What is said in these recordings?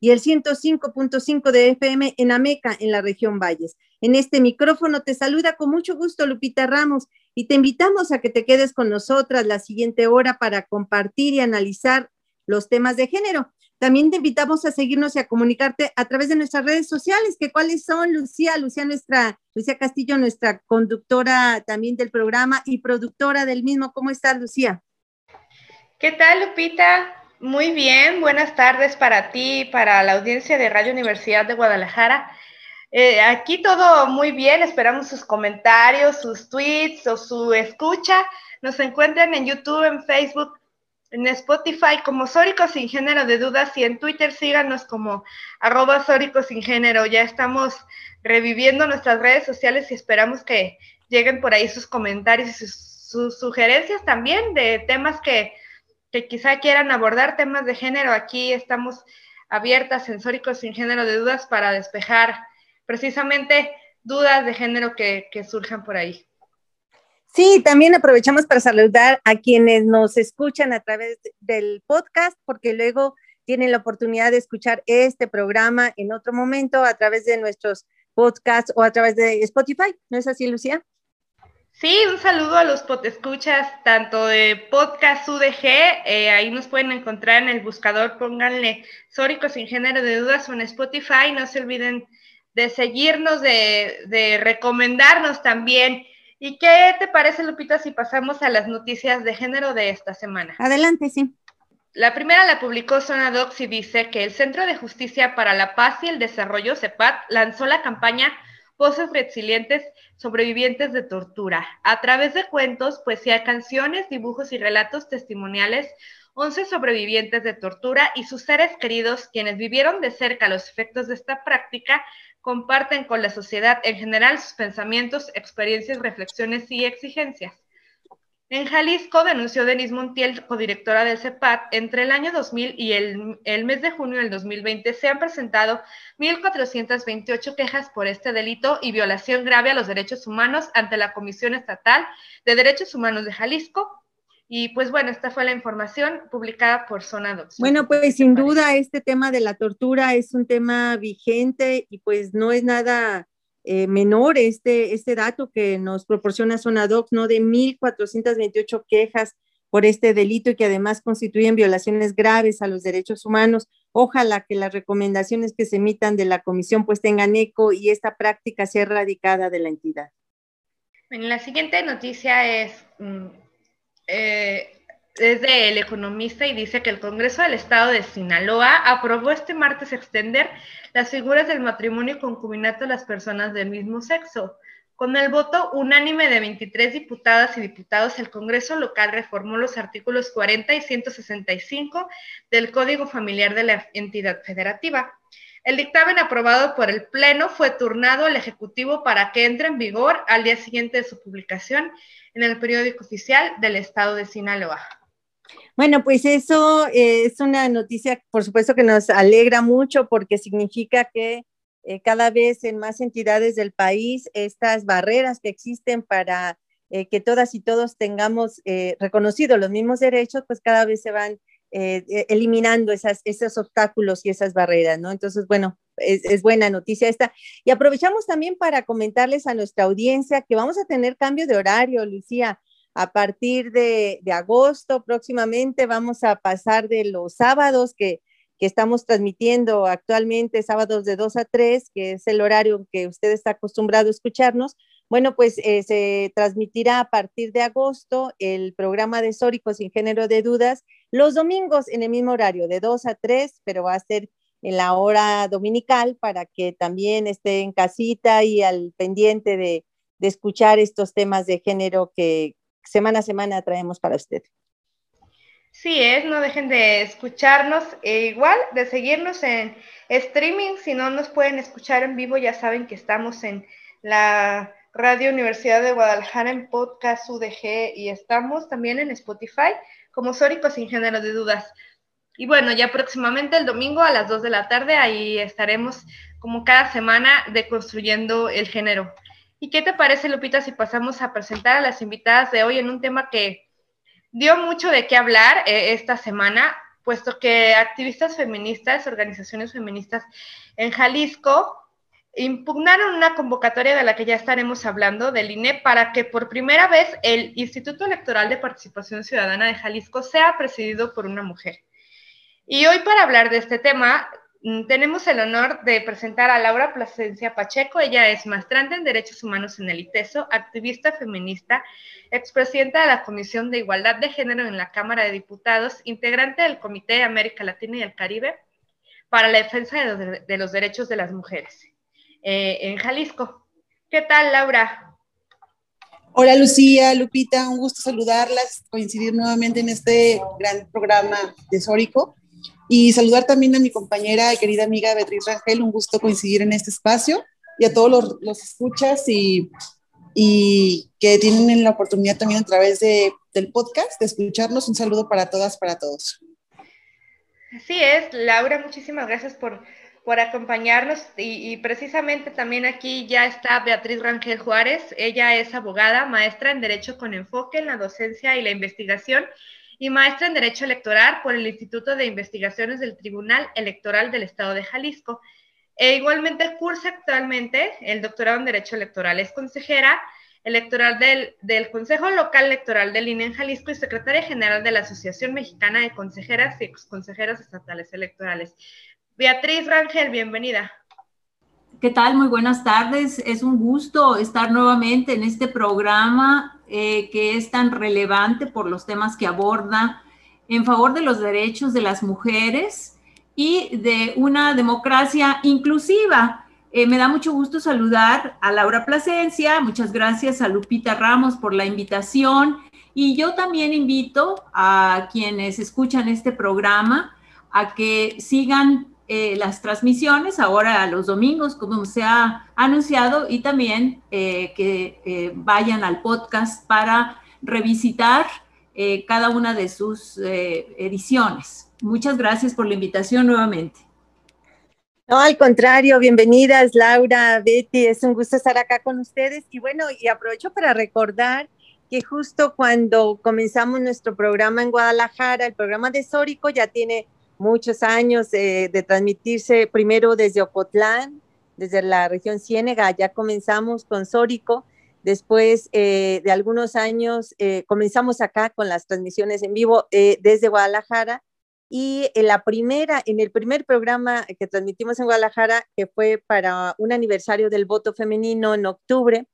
y el 105.5 de FM en Ameca, en la región Valles. En este micrófono te saluda con mucho gusto Lupita Ramos y te invitamos a que te quedes con nosotras la siguiente hora para compartir y analizar los temas de género. También te invitamos a seguirnos y a comunicarte a través de nuestras redes sociales, que cuáles son, Lucía, Lucía nuestra, Lucía Castillo, nuestra conductora también del programa y productora del mismo. ¿Cómo estás, Lucía? ¿Qué tal, Lupita? Muy bien, buenas tardes para ti, para la audiencia de Radio Universidad de Guadalajara. Eh, aquí todo muy bien, esperamos sus comentarios, sus tweets o su escucha. Nos encuentran en YouTube, en Facebook, en Spotify como Sóricos sin género de dudas y en Twitter síganos como arroba Sóricos sin género. Ya estamos reviviendo nuestras redes sociales y esperamos que lleguen por ahí sus comentarios y sus sugerencias también de temas que que quizá quieran abordar temas de género, aquí estamos abiertas, sensóricos sin género de dudas para despejar precisamente dudas de género que, que surjan por ahí. Sí, también aprovechamos para saludar a quienes nos escuchan a través del podcast, porque luego tienen la oportunidad de escuchar este programa en otro momento a través de nuestros podcasts o a través de Spotify. ¿No es así, Lucía? Sí, un saludo a los escuchas tanto de Podcast UDG, eh, ahí nos pueden encontrar en el buscador, pónganle Sórico sin género de dudas o en Spotify, no se olviden de seguirnos, de, de recomendarnos también. ¿Y qué te parece, Lupita, si pasamos a las noticias de género de esta semana? Adelante, sí. La primera la publicó Sonadox y dice que el Centro de Justicia para la Paz y el Desarrollo, CEPAT, lanzó la campaña Voces Resilientes Sobrevivientes de Tortura. A través de cuentos, poesía, canciones, dibujos y relatos testimoniales, 11 sobrevivientes de tortura y sus seres queridos, quienes vivieron de cerca los efectos de esta práctica, comparten con la sociedad en general sus pensamientos, experiencias, reflexiones y exigencias. En Jalisco, denunció Denise Montiel, codirectora del CEPAT, entre el año 2000 y el, el, mes de junio del 2020 se han presentado 1.428 quejas por este delito y violación grave a los derechos humanos ante la Comisión Estatal de Derechos Humanos de Jalisco. Y pues bueno, esta fue la información publicada por Zona Bueno, pues sin duda este tema de la tortura es un tema vigente y pues no es nada eh, menor este, este dato que nos proporciona Sonadox, ¿no? De 1.428 quejas por este delito y que además constituyen violaciones graves a los derechos humanos. Ojalá que las recomendaciones que se emitan de la comisión pues tengan eco y esta práctica sea erradicada de la entidad. Bueno, la siguiente noticia es mm, eh, es El Economista y dice que el Congreso del Estado de Sinaloa aprobó este martes extender las figuras del matrimonio y concubinato a las personas del mismo sexo. Con el voto unánime de 23 diputadas y diputados, el Congreso local reformó los artículos 40 y 165 del Código Familiar de la entidad federativa. El dictamen aprobado por el Pleno fue turnado al Ejecutivo para que entre en vigor al día siguiente de su publicación en el periódico oficial del Estado de Sinaloa. Bueno, pues eso eh, es una noticia, por supuesto, que nos alegra mucho porque significa que eh, cada vez en más entidades del país estas barreras que existen para eh, que todas y todos tengamos reconocidos los mismos derechos, pues cada vez se van eliminando esas, esos obstáculos y esas barreras, ¿no? Entonces, bueno, es, es, buena noticia esta. Y aprovechamos también para comentarles a nuestra audiencia que vamos a tener cambio de horario, Lucía. A partir de, agosto próximamente vamos a pasar de los sábados que, que, estamos transmitiendo actualmente, sábados de 2 a 3, que es el horario que usted está acostumbrado a escucharnos. Bueno, pues eh, se transmitirá a partir de agosto el programa de Sórico sin género de dudas los domingos en el mismo horario, de 2 a 3, pero va a ser en la hora dominical para que también esté en casita y al pendiente de, de escuchar estos temas de género que, semana a semana traemos para usted. Sí, es, no dejen de escucharnos, e igual de seguirnos en streaming, si no nos pueden escuchar en vivo, ya saben que estamos en la Radio Universidad de Guadalajara en podcast UDG y estamos también en Spotify como Sórico sin género de dudas. Y bueno, ya próximamente el domingo a las 2 de la tarde, ahí estaremos como cada semana deconstruyendo el género. ¿Y qué te parece, Lupita, si pasamos a presentar a las invitadas de hoy en un tema que dio mucho de qué hablar eh, esta semana, puesto que activistas feministas, organizaciones feministas en Jalisco, impugnaron una convocatoria de la que ya estaremos hablando del INE para que por primera vez el Instituto Electoral de Participación Ciudadana de Jalisco sea presidido por una mujer. Y hoy para hablar de este tema tenemos el honor de presentar a Laura Plasencia Pacheco. Ella es maestrante en Derechos Humanos en el ITESO, activista feminista, expresidenta de la Comisión de Igualdad de Género en la Cámara de Diputados, integrante del Comité de América Latina y el Caribe para la defensa de los, derechos de las mujeres eh, en Jalisco. ¿Qué tal, Laura? Hola Lucía, Lupita, un gusto saludarlas, coincidir nuevamente en este gran programa de Sórico. Y saludar también a mi compañera y querida amiga Beatriz Rangel, un gusto coincidir en este espacio y a todos los, los escuchas y, y, que tienen la oportunidad también a través de, del podcast de escucharnos. Un saludo para todas, para todos. Así es, Laura, muchísimas gracias por, por acompañarnos y, y, precisamente también aquí ya está Beatriz Rangel Juárez. Ella es abogada, maestra en Derecho con enfoque en la docencia y la investigación y maestra en Derecho Electoral por el Instituto de Investigaciones del Tribunal Electoral del Estado de Jalisco. E igualmente cursa actualmente el doctorado en Derecho Electoral. Es consejera electoral del, del Consejo Local Electoral del INE en Jalisco y secretaria general de la Asociación Mexicana de Consejeras y Exconsejeras Estatales Electorales. Beatriz Rangel, bienvenida. ¿Qué tal? Muy buenas tardes. Es un gusto estar nuevamente en este programa eh, que es tan relevante por los temas que aborda en favor de los derechos de las mujeres y de una democracia inclusiva. Eh, me da mucho gusto saludar a Laura Plasencia, muchas gracias a Lupita Ramos por la invitación y yo también invito a quienes escuchan este programa a que sigan eh, las transmisiones ahora los domingos, como se ha anunciado, y también eh, que eh, vayan al podcast para revisitar cada una de sus ediciones. Muchas gracias por la invitación nuevamente. No, al contrario, bienvenidas Laura, Betty, es un gusto estar acá con ustedes. Y bueno, y aprovecho para recordar que justo cuando comenzamos nuestro programa en Guadalajara, el programa de Sórico ya tiene muchos años eh, de transmitirse primero desde Ocotlán, desde la región Ciénega, ya comenzamos con Sórico, después eh, de algunos años eh, comenzamos acá con las transmisiones en vivo desde Guadalajara y la primera, en el primer programa que transmitimos en Guadalajara, que fue para un aniversario del voto femenino en octubre,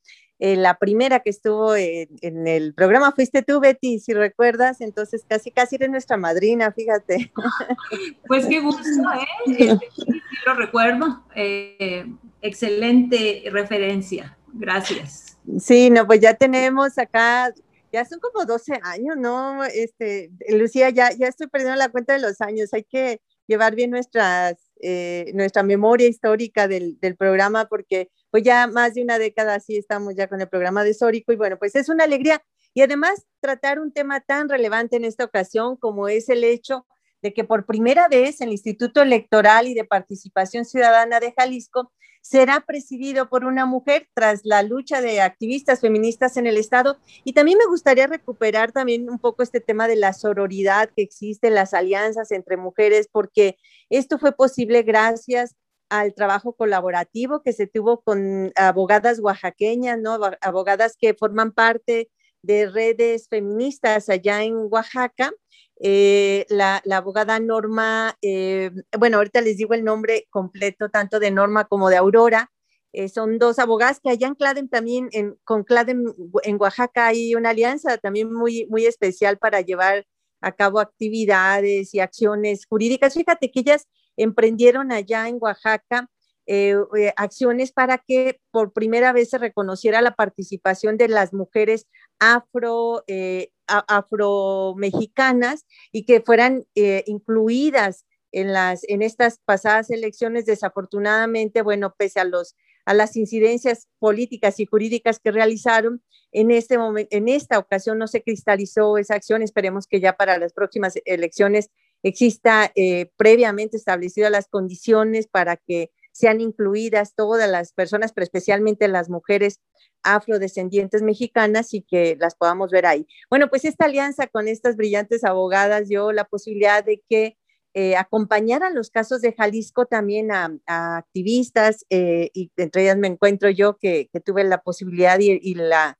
eh, la primera que estuvo en, el programa fuiste tú, Betty, si recuerdas, entonces casi casi eres nuestra madrina, fíjate. Pues qué gusto, ¿eh? Este, sí, lo recuerdo. Eh, excelente referencia, gracias. Sí, no, pues ya tenemos acá, ya son como 12 años, ¿no? Este, Lucía, ya, ya estoy perdiendo la cuenta de los años, hay que llevar bien nuestras, eh, nuestra memoria histórica del, del programa porque pues ya más de una década así estamos ya con el programa de Sórico y bueno, pues es una alegría y además tratar un tema tan relevante en esta ocasión como es el hecho de que por primera vez el Instituto Electoral y de Participación Ciudadana de Jalisco será presidido por una mujer tras la lucha de activistas feministas en el Estado. Y también me gustaría recuperar también un poco este tema de la sororidad que existe, las alianzas entre mujeres, porque esto fue posible gracias al trabajo colaborativo que se tuvo con abogadas oaxaqueñas, ¿no? Abogadas que forman parte de redes feministas allá en Oaxaca. Eh, la, abogada Norma, eh, bueno, ahorita les digo el nombre completo tanto de Norma como de Aurora. Eh, son dos abogadas que allá en Cladem también, en, con Cladem en Oaxaca hay una alianza también muy, muy especial para llevar a cabo actividades y acciones jurídicas. Fíjate que ellas emprendieron allá en Oaxaca eh, eh, acciones para que por primera vez se reconociera la participación de las mujeres afro, eh, afromexicanas y que fueran incluidas en, las, en estas pasadas elecciones. Desafortunadamente, bueno, pese a, los, a las incidencias políticas y jurídicas que realizaron, en, este momento, en esta ocasión no se cristalizó esa acción. Esperemos que ya para las próximas elecciones exista previamente establecidas las condiciones para que sean incluidas todas las personas, pero especialmente las mujeres afrodescendientes mexicanas y que las podamos ver ahí. Bueno, pues esta alianza con estas brillantes abogadas dio la posibilidad de que eh, acompañaran los casos de Jalisco también a, activistas eh, y entre ellas me encuentro yo que, tuve la posibilidad y, la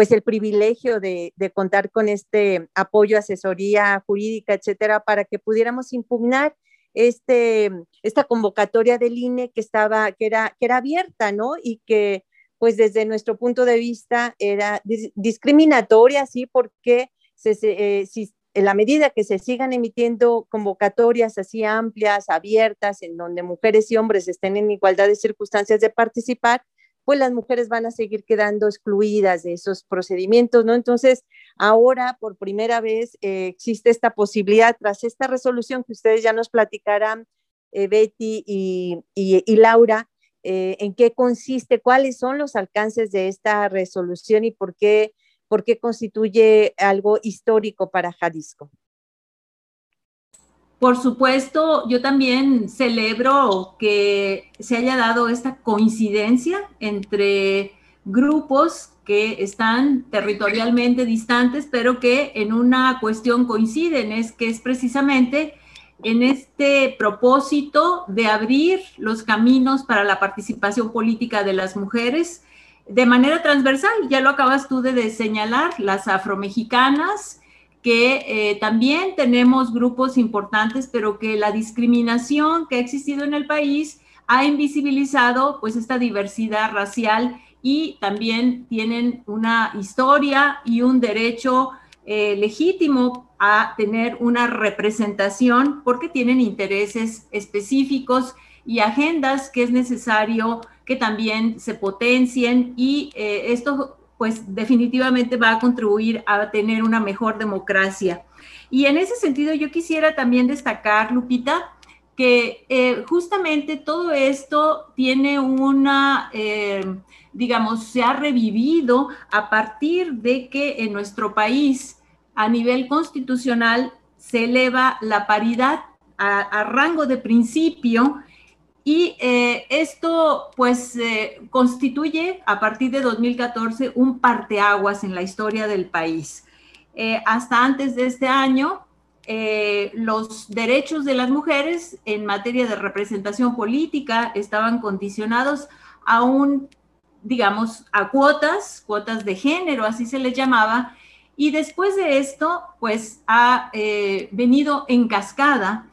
pues el privilegio de, contar con este apoyo, asesoría jurídica, etcétera, para que pudiéramos impugnar este, esta convocatoria del INE que estaba, que era, que era abierta, ¿no? Y que, pues desde nuestro punto de vista era discriminatoria, ¿sí? Porque eh, si, en la medida que se sigan emitiendo convocatorias así amplias, abiertas, en donde mujeres y hombres estén en igualdad de circunstancias de participar, pues las mujeres van a seguir quedando excluidas de esos procedimientos, ¿no? Entonces, ahora por primera vez eh, existe esta posibilidad, tras esta resolución que ustedes ya nos platicarán, eh, Betty y, Laura, eh, en qué consiste, cuáles son los alcances de esta resolución y por qué, por qué constituye algo histórico para Jalisco. Por supuesto, yo también celebro que se haya dado esta coincidencia entre grupos que están territorialmente distantes, pero que en una cuestión coinciden, es que es precisamente en este propósito de abrir los caminos para la participación política de las mujeres de manera transversal. Ya lo acabas tú de señalar, las afromexicanas, que eh, también tenemos grupos importantes, pero que la discriminación que ha existido en el país ha invisibilizado pues esta diversidad racial y también tienen una historia y un derecho eh, legítimo a tener una representación porque tienen intereses específicos y agendas que es necesario que también se potencien y eh, esto pues definitivamente va a contribuir a tener una mejor democracia. Y en ese sentido yo quisiera también destacar, Lupita, que eh, justamente todo esto tiene una, eh, digamos, se ha revivido a partir de que en nuestro país a nivel constitucional se eleva la paridad a rango de principio y eh, esto pues eh, constituye a partir de 2014 un parteaguas en la historia del país. Eh, hasta antes de este año, los derechos de las mujeres en materia de representación política estaban condicionados a un, digamos, a cuotas, cuotas de género, así se les llamaba, y después de esto, pues ha venido en cascada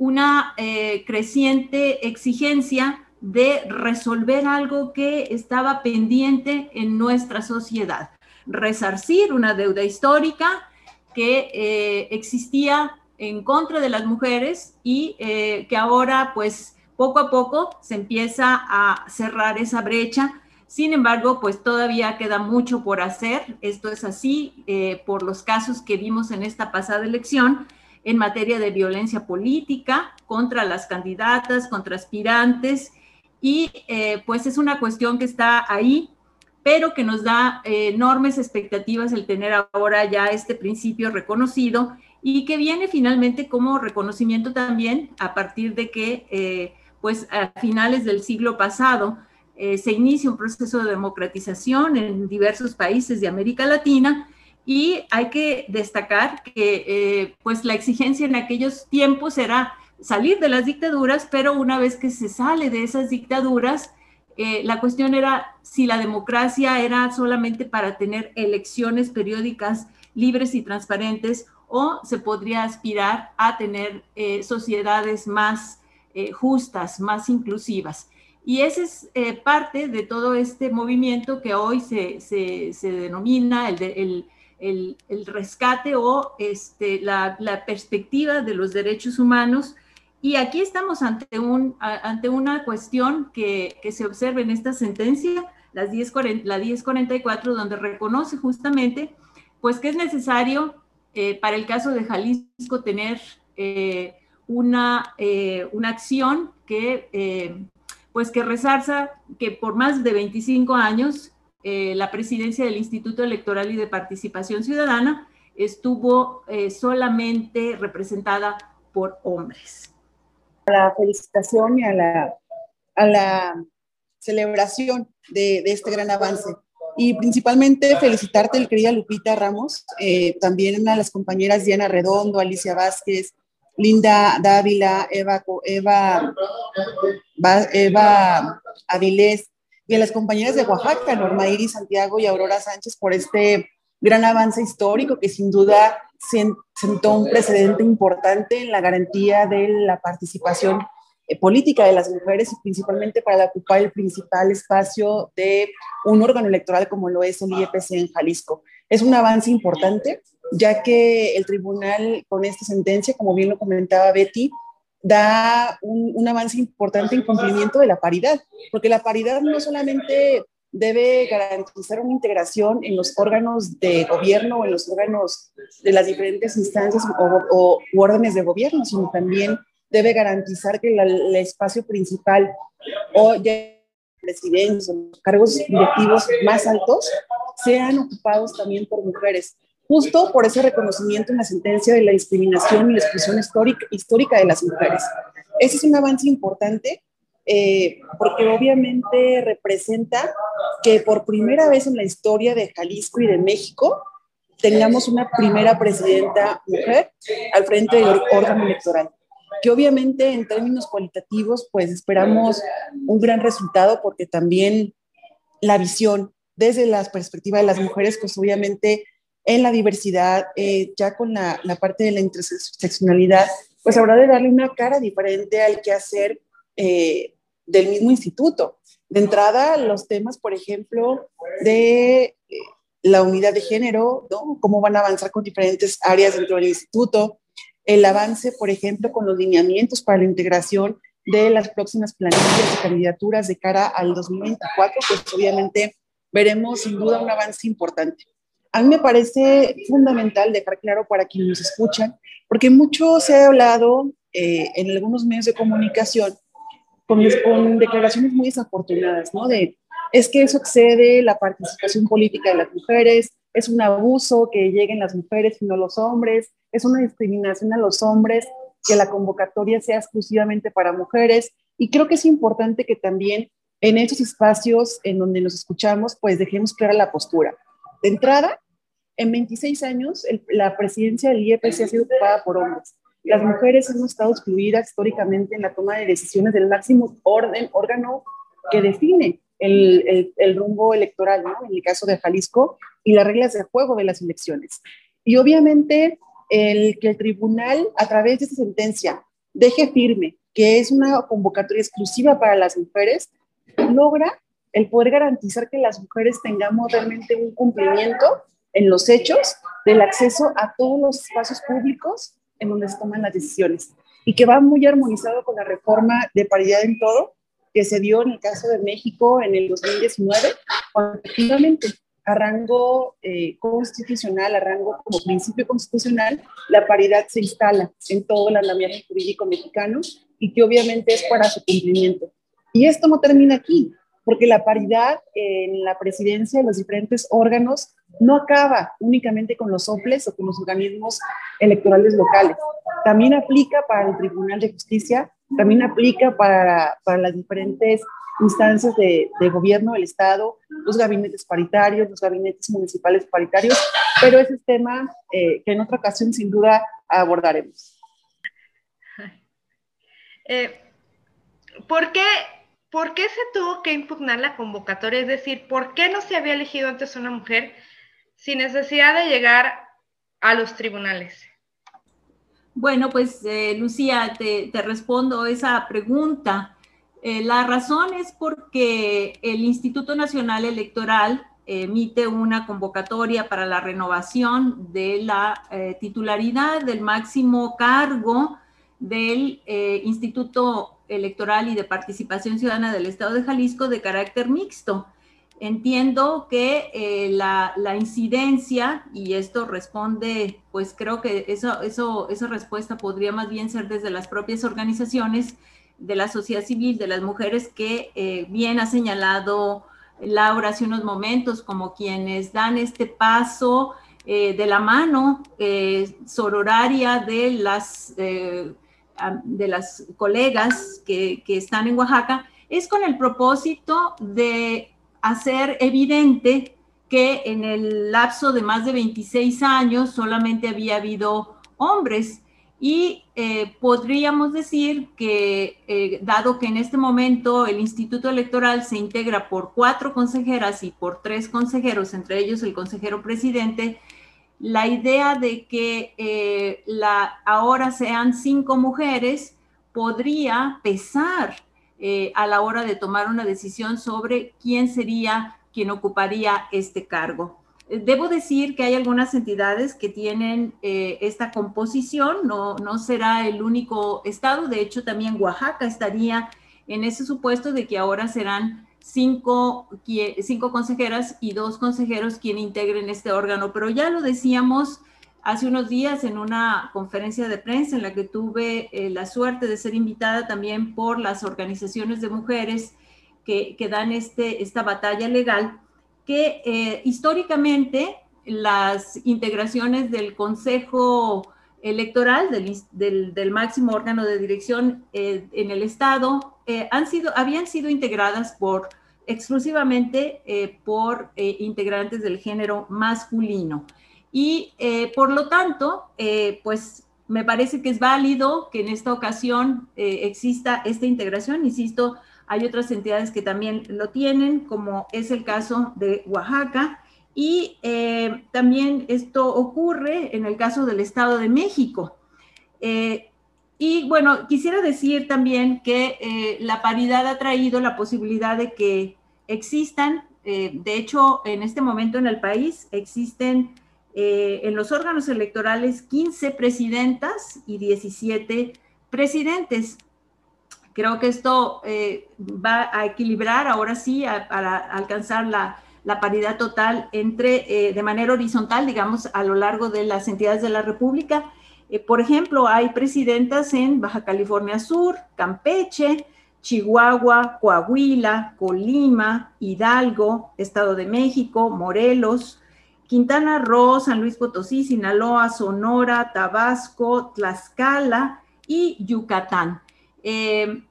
una eh, creciente exigencia de resolver algo que estaba pendiente en nuestra sociedad, resarcir una deuda histórica que eh, existía en contra de las mujeres y eh, que ahora pues poco a poco se empieza a cerrar esa brecha. Sin embargo, pues todavía queda mucho por hacer. Esto es así por los casos que vimos en esta pasada elección en materia de violencia política contra las candidatas, contra aspirantes, y eh, pues es una cuestión que está ahí, pero que nos da eh, enormes expectativas el tener ahora ya este principio reconocido y que viene finalmente como reconocimiento también a partir de que eh, pues a finales del siglo pasado se inicia un proceso de democratización en diversos países de América Latina y hay que destacar que eh, pues la exigencia en aquellos tiempos era salir de las dictaduras, pero una vez que se sale de esas dictaduras, eh, la cuestión era si la democracia era solamente para tener elecciones periódicas libres y transparentes o se podría aspirar a tener eh, sociedades más justas, más inclusivas. Y ese es parte de todo este movimiento que hoy se, se, denomina el, el, el, rescate o este, la, perspectiva de los derechos humanos. Y aquí estamos ante, un, ante una cuestión que, que, se observa en esta sentencia, las 10, la 1044, donde reconoce justamente pues que es necesario eh, para el caso de Jalisco tener eh, una, eh, una acción que pues que resarza que por más de 25 años la presidencia del Instituto Electoral y de Participación Ciudadana estuvo solamente representada por hombres la felicitación y a la, a celebración de, este gran avance. Y principalmente felicitarte, querida Lupita Ramos, eh, también a las compañeras Diana Redondo, Alicia Vázquez, Linda Dávila, Eva, Eva, Eva Avilés, y a las compañeras de Oaxaca, Norma Iris Santiago y Aurora Sánchez, por este gran avance histórico que sin duda sentó un precedente importante en la garantía de la participación eh, política de las mujeres y principalmente para ocupar el principal espacio de un órgano electoral como lo es el IEPC en Jalisco. Es un avance importante, ya que el tribunal con esta sentencia, como bien lo comentaba Betty, da un, avance importante en cumplimiento de la paridad, porque la paridad no solamente debe garantizar una integración en los órganos de gobierno en los órganos de las diferentes instancias o, órdenes de gobierno, sino también debe garantizar que el espacio principal o de presidencia, los cargos directivos más altos, sean ocupados también por mujeres, justo por ese reconocimiento en la sentencia de la discriminación y la exclusión histórica, histórica de las mujeres. Ese es un avance importante eh, porque obviamente representa que por primera vez en la historia de Jalisco y de México tengamos una primera presidenta mujer al frente del órgano electoral, que obviamente en términos cualitativos pues esperamos un gran resultado porque también la visión desde la perspectiva de las mujeres pues obviamente en la diversidad, eh, ya con la, la, parte de la interseccionalidad, pues habrá de darle una cara diferente al que hacer eh, del mismo instituto. De entrada, los temas, por ejemplo, de eh, la unidad de género, ¿no? cómo van a avanzar con diferentes áreas dentro del instituto, el avance, por ejemplo, con los lineamientos para la integración de las próximas planillas de candidaturas de cara al 2024, pues obviamente veremos sin duda un avance importante. A mí me parece fundamental dejar claro para quienes nos escuchan, porque mucho se ha hablado eh, en algunos medios de comunicación con, declaraciones muy desafortunadas, ¿no? De, es que eso excede la participación política de las mujeres, es un abuso que lleguen las mujeres y no los hombres, es una discriminación a los hombres, que la convocatoria sea exclusivamente para mujeres. Y creo que es importante que también en esos espacios en donde nos escuchamos, pues dejemos clara la postura. De entrada, en 26 años, la presidencia del IEPC ha sido ocupada por hombres. Las mujeres hemos estado excluidas históricamente en la toma de decisiones del máximo orden, órgano que define el, rumbo electoral, en el caso de Jalisco, y las reglas de juego de las elecciones. Y obviamente el que el tribunal, a través de esta sentencia, deje firme que es una convocatoria exclusiva para las mujeres, logra el poder garantizar que las mujeres tengamos realmente un cumplimiento en los hechos del acceso a todos los espacios públicos en donde se toman las decisiones y que va muy armonizado con la reforma de paridad en todo que se dio en el caso de México en el 2019, cuando efectivamente a rango eh, constitucional, a rango como principio constitucional, la paridad se instala en todo el andamiaje jurídico mexicano y que obviamente es para su cumplimiento. Y esto no termina aquí, porque la paridad en la presidencia de los diferentes órganos no acaba únicamente con los OPLES o con los organismos electorales locales. También aplica para el Tribunal de Justicia, también aplica para, para las diferentes instancias de, de, gobierno del Estado, los gabinetes paritarios, los gabinetes municipales paritarios, pero ese es tema eh, que en otra ocasión sin duda abordaremos. Eh, ¿Por qué ¿por qué se tuvo que impugnar la convocatoria? Es decir, ¿por qué no se había elegido antes una mujer sin necesidad de llegar a los tribunales? Bueno, pues eh, Lucía, te, respondo esa pregunta. Eh, la razón es porque el Instituto Nacional Electoral emite una convocatoria para la renovación de la eh, titularidad del máximo cargo del Instituto Electoral y de Participación Ciudadana del Estado de Jalisco de carácter mixto. Entiendo que eh, la, incidencia, y esto responde, pues creo que eso, eso, esa respuesta podría más bien ser desde las propias organizaciones de la sociedad civil, de las mujeres que eh, bien ha señalado Laura hace unos momentos, como quienes dan este paso eh, de la mano sororaria de las, de las colegas que, que están en Oaxaca, es con el propósito de hacer evidente que en el lapso de más de 26 años solamente había habido hombres. Y eh, podríamos decir que, eh, dado que en este momento el Instituto Electoral se integra por cuatro consejeras y por tres consejeros, entre ellos el consejero presidente, la idea de que eh, ahora sean cinco mujeres podría pesar eh, a la hora de tomar una decisión sobre quién sería quien ocuparía este cargo. Debo decir que hay algunas entidades que tienen eh, esta composición, no será el único estado, de hecho también Oaxaca estaría en ese supuesto de que ahora serán cinco, cinco consejeras y dos consejeros quien integren este órgano, pero ya lo decíamos hace unos días en una conferencia de prensa en la que tuve eh, la suerte de ser invitada también por las organizaciones de mujeres que, que dan este, esta batalla legal, que eh, históricamente las integraciones del Consejo Electoral, del, máximo órgano de dirección eh, en el Estado, han sido, habían sido integradas por exclusivamente por integrantes del género masculino. Y eh, por lo tanto, eh, pues me parece que es válido que en esta ocasión eh, exista esta integración. Insisto, hay otras entidades que también lo tienen, como es el caso de Oaxaca. Y también esto ocurre en el caso del Estado de México. y bueno, quisiera decir también que la paridad ha traído la posibilidad de que existan, de hecho, en este momento en el país existen eh, en los órganos electorales 15 presidentas y 17 presidentes. Creo que esto eh, va a equilibrar ahora sí para alcanzar la, paridad total entre, eh, de manera horizontal, digamos, a lo largo de las entidades de la República. por ejemplo, hay presidentas en Baja California Sur, Campeche, Chihuahua, Coahuila, Colima, Hidalgo, Estado de México, Morelos, Quintana Roo, San Luis Potosí, Sinaloa, Sonora, Tabasco, Tlaxcala y Yucatán. Eh,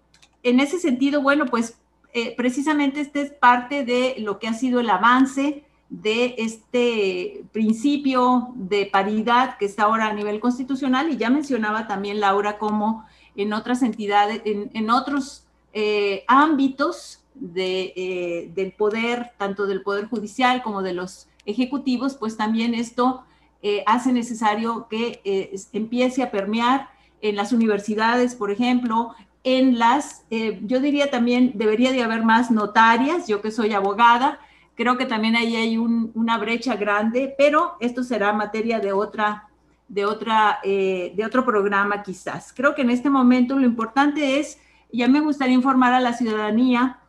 en ese sentido, bueno, pues eh, precisamente este es parte de lo que ha sido el avance de este principio de paridad que está ahora a nivel constitucional y ya mencionaba también Laura como en otras entidades, en, otros eh, ámbitos del poder, tanto del poder judicial como de los ejecutivos, pues también esto eh, hace necesario que eh, empiece a permear en las universidades, por ejemplo, en las, eh, yo diría también debería de haber más notarias, yo que soy abogada, creo que también ahí hay una brecha grande, pero esto será materia de otra, de otra, de otro programa quizás. Creo que en este momento lo importante es, ya me gustaría informar a la ciudadanía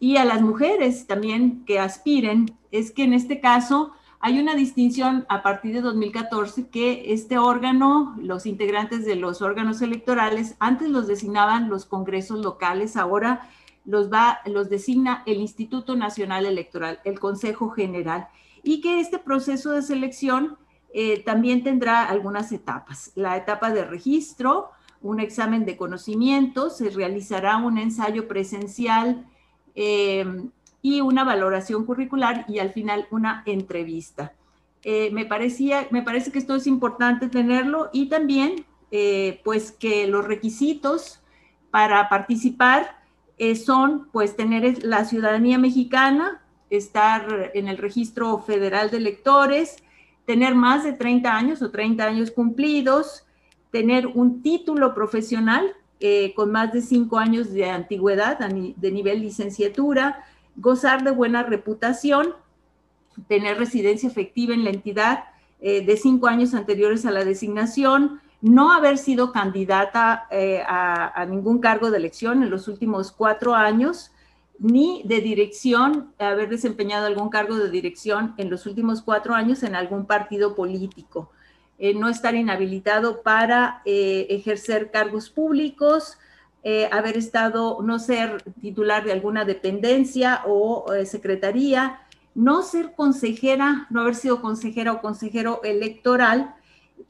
y a las mujeres también que aspiren es que en este caso hay una distinción a partir de 2014 que este órgano, los integrantes de los órganos electorales, antes los designaban los congresos locales, ahora los, va, los designa el Instituto Nacional Electoral, el Consejo General, y que este proceso de selección eh, también tendrá algunas etapas. La etapa de registro, un examen de conocimientos, se realizará un ensayo presencial eh, y una valoración curricular y al final una entrevista. Eh, me, parecía, me parece que esto es importante tenerlo y también eh, pues que los requisitos para participar eh, son pues tener la ciudadanía mexicana, estar en el registro federal de electores, tener más de 30 años o 30 años cumplidos, tener un título profesional con más de 5 años de antigüedad de nivel licenciatura, gozar de buena reputación, tener residencia efectiva en la entidad eh, de 5 años anteriores a la designación, no haber sido candidata eh, a, ningún cargo de elección en los últimos cuatro años, ni de dirección, haber desempeñado algún cargo de dirección en los últimos cuatro años en algún partido político, eh, no estar inhabilitado para ejercer cargos públicos, haber estado, no ser titular de alguna dependencia o secretaría, no ser consejera, no haber sido consejera o consejero electoral,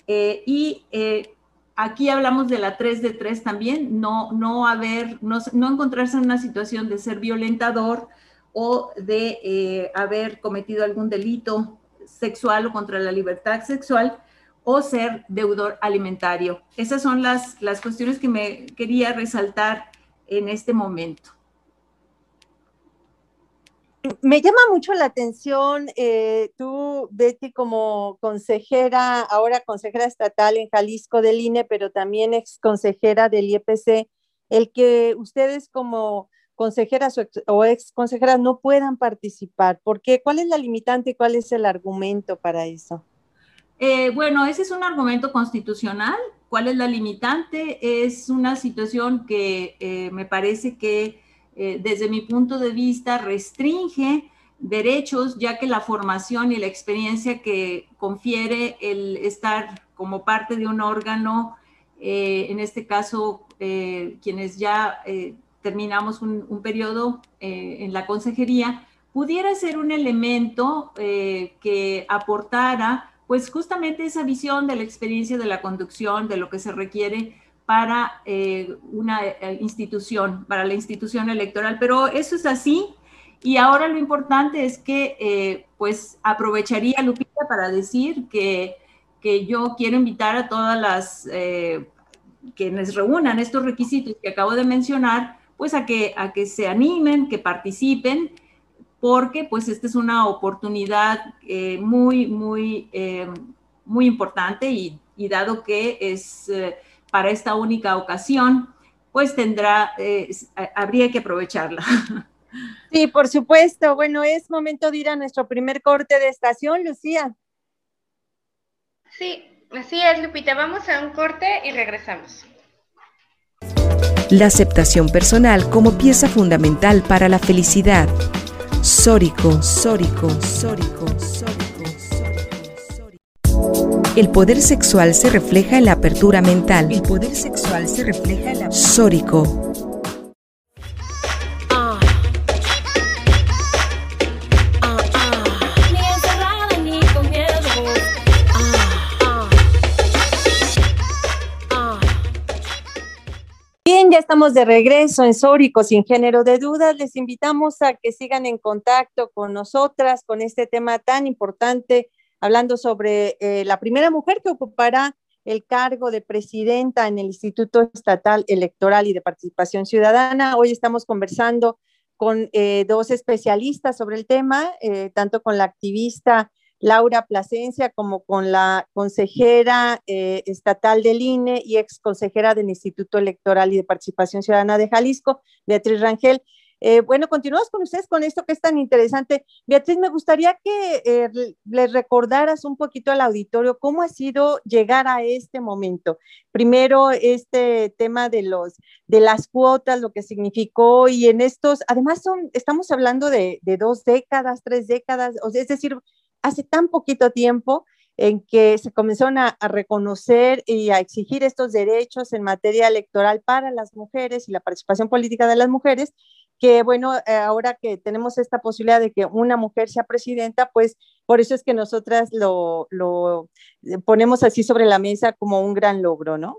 eh, y eh, aquí hablamos de la 3 de 3 también, no, no, haber, no, encontrarse en una situación de ser violentador o de eh, haber cometido algún delito sexual o contra la libertad sexual o ser deudor alimentario. Esas son las, las cuestiones que me quería resaltar en este momento me llama mucho la atención, eh, tú, Betty, como consejera, ahora consejera estatal en Jalisco del INE, pero también ex consejera del IEPC, el que ustedes como consejeras o ex, consejeras no puedan participar. ¿Por qué? ¿Cuál es la limitante y cuál es el argumento para eso? Eh, bueno, ese es un argumento constitucional. ¿Cuál es la limitante? Es una situación que eh, me parece que eh, desde mi punto de vista, restringe derechos, ya que la formación y la experiencia que confiere el estar como parte de un órgano, en este caso, quienes ya terminamos un, periodo en la consejería, pudiera ser un elemento que aportara pues justamente esa visión de la experiencia de la conducción, de lo que se requiere para eh, una eh, institución, para la institución electoral. Pero eso es así. Y ahora lo importante es que, eh, pues, aprovecharía, Lupita, para decir que, que, yo quiero invitar a todas las quienes reúnan estos requisitos que acabo de mencionar, pues a que, a que se animen, que participen, porque pues esta es una oportunidad muy, muy, muy importante y, y, dado que es para esta única ocasión, pues tendrá, eh, habría que aprovecharla. Sí, por supuesto. Bueno, es momento de ir a nuestro primer corte de estación, Lucía. Sí, así es, Lupita. Vamos a un corte y regresamos. La aceptación personal como pieza fundamental para la felicidad. Sórico, sórico, sórico, sórico. El poder sexual se refleja en la apertura mental. El poder sexual se refleja en la Sórico. Ya estamos de regreso en Sórico, sin género de dudas. Les invitamos a que sigan en contacto con nosotras con este tema tan importante hablando sobre eh, la primera mujer que ocupará el cargo de presidenta en el Instituto Estatal Electoral y de Participación Ciudadana. Hoy estamos conversando con eh, dos especialistas sobre el tema, eh, tanto con la activista Laura Plasencia como con la consejera estatal del INE y ex consejera del Instituto Electoral y de Participación Ciudadana de Jalisco, Beatriz Rangel. Eh, bueno, continuamos con ustedes con esto que es tan interesante. Beatriz, me gustaría que eh, les recordaras un poquito al auditorio cómo ha sido llegar a este momento. Primero, este tema de los de las cuotas, lo que significó, y en estos, además son, estamos hablando de, dos décadas, tres décadas, es decir, hace tan poquito tiempo en que se comenzaron a, reconocer y a exigir estos derechos en materia electoral para las mujeres y la participación política de las mujeres, que bueno, eh, ahora que tenemos esta posibilidad de que una mujer sea presidenta, pues por eso es que nosotras lo, eh, ponemos así sobre la mesa como un gran logro, ¿no?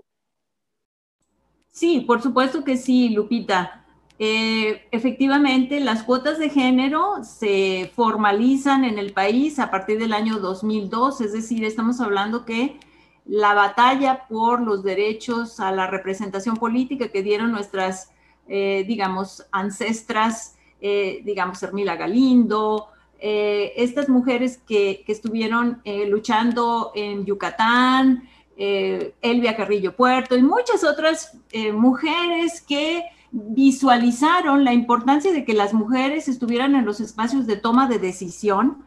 Sí, por supuesto que sí, Lupita. Eh, efectivamente, las cuotas de género se formalizan en el país a partir del año 2002, es decir, estamos hablando que la batalla por los derechos a la representación política que dieron nuestras digamos, ancestras, digamos, Hermila Galindo, estas mujeres que, que estuvieron luchando en Yucatán, Elvia Carrillo Puerto y muchas otras mujeres que visualizaron la importancia de que las mujeres estuvieran en los espacios de toma de decisión,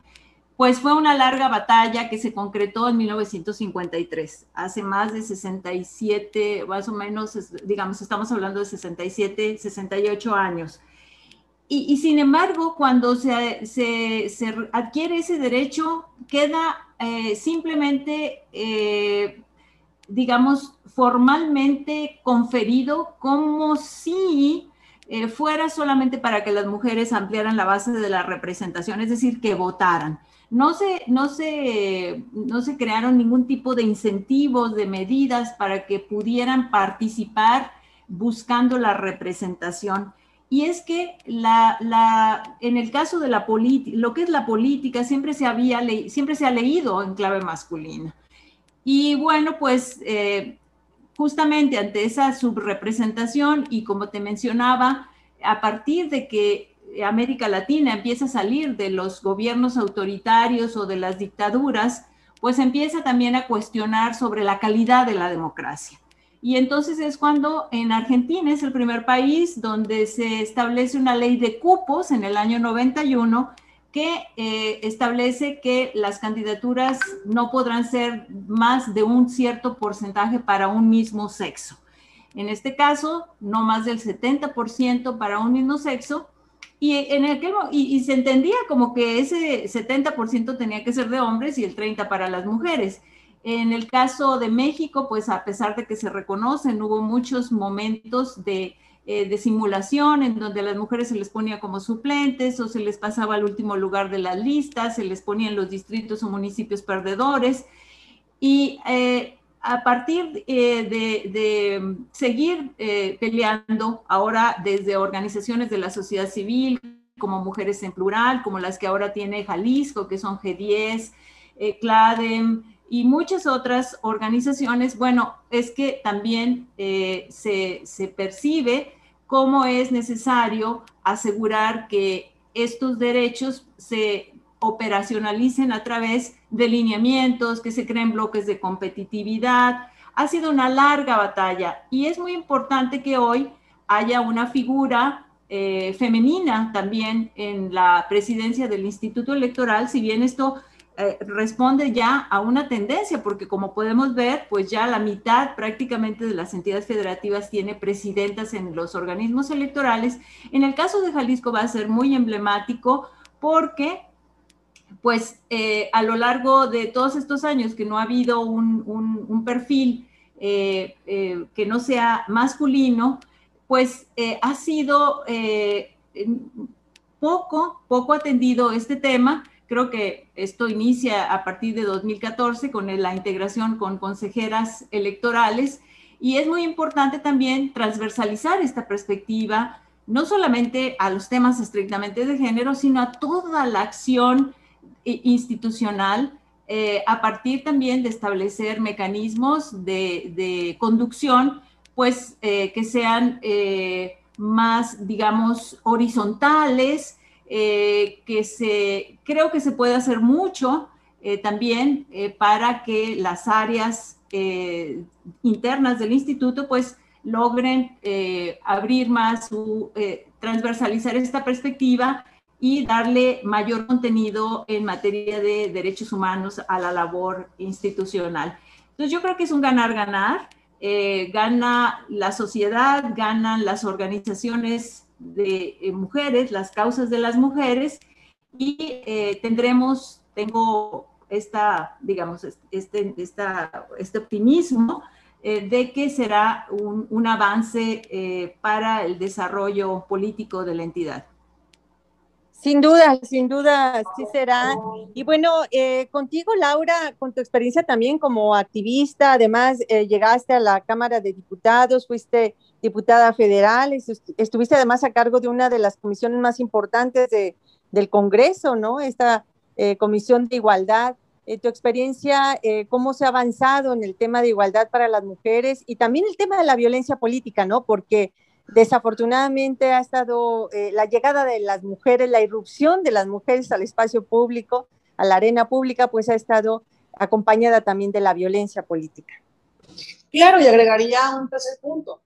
pues fue una larga batalla que se concretó en 1953, hace más de 67, más o menos, digamos, estamos hablando de 67, 68 años. Y, sin embargo, cuando se, se, adquiere ese derecho, queda eh, simplemente eh, digamos, formalmente conferido como si eh, fuera solamente para que las mujeres ampliaran la base de la representación, es decir, que votaran. No se, no, se, no se crearon ningún tipo de incentivos, de medidas para que pudieran participar buscando la representación. Y es que la, la, en el caso de la política, lo que es la política siempre se, había siempre se ha leído en clave masculina. Y bueno, pues eh, justamente ante esa subrepresentación y como te mencionaba, a partir de que América Latina empieza a salir de los gobiernos autoritarios o de las dictaduras, pues empieza también a cuestionar sobre la calidad de la democracia. Y entonces es cuando en Argentina es el primer país donde se establece una ley de cupos en el año 91 que eh, establece que las candidaturas no podrán ser más de un cierto porcentaje para un mismo sexo. En este caso, no más del 70% para un mismo sexo. Y, en el y, y se entendía como que ese 70% tenía que ser de hombres y el 30% para las mujeres. En el caso de México, pues a pesar de que se reconocen, hubo muchos momentos de eh, de simulación en donde a las mujeres se les ponía como suplentes o se les pasaba al último lugar de las listas, se les ponían los distritos o municipios perdedores. Y eh, a partir eh, de, seguir peleando ahora desde organizaciones de la sociedad civil, como Mujeres en Plural, como las que ahora tiene Jalisco, que son G10, CLADEM, y muchas otras organizaciones, bueno, es que también se, se, percibe cómo es necesario asegurar que estos derechos se operacionalicen a través de lineamientos, que se creen bloques de competitividad. Ha sido una larga batalla y es muy importante que hoy haya una figura eh, femenina también en la presidencia del Instituto Electoral, si bien esto eh, responde ya a una tendencia, porque como podemos ver, pues ya la mitad prácticamente de las entidades federativas tiene presidentas en los organismos electorales. En el caso de Jalisco va a ser muy emblemático porque pues eh, a lo largo de todos estos años que no ha habido un, perfil eh, que no sea masculino, pues ha sido poco, poco atendido este tema Creo que esto inicia a partir de 2014 con la integración con consejeras electorales y es muy importante también transversalizar esta perspectiva, no solamente a los temas estrictamente de género, sino a toda la acción institucional eh, a partir también de establecer mecanismos de, conducción, pues eh, que sean eh, más, digamos, horizontales, eh, que se, creo que se puede hacer mucho eh, también eh, para que las áreas internas del instituto pues logren abrir más, su, transversalizar esta perspectiva y darle mayor contenido en materia de derechos humanos a la labor institucional. Entonces yo creo que es un ganar-ganar. gana la sociedad, ganan las organizaciones de eh, mujeres, las causas de las mujeres, y eh, tendremos, tengo esta, digamos, este, esta, este optimismo eh, de que será un, un avance para el desarrollo político de la entidad. Sin duda, sin duda, sí será. Y bueno, contigo, Laura, con tu experiencia también como activista, además llegaste a la Cámara de Diputados, fuiste diputada federal, estuviste además a cargo de una de las comisiones más importantes de, del Congreso, ¿no? Esta eh, Comisión de Igualdad. Eh, tu experiencia, eh, cómo se ha avanzado en el tema de igualdad para las mujeres y también el tema de la violencia política, ¿no? Porque desafortunadamente ha estado eh, la llegada de las mujeres, la irrupción de las mujeres al espacio público, a la arena pública, pues ha estado acompañada también de la violencia política. Claro, y agregaría un tercer punto.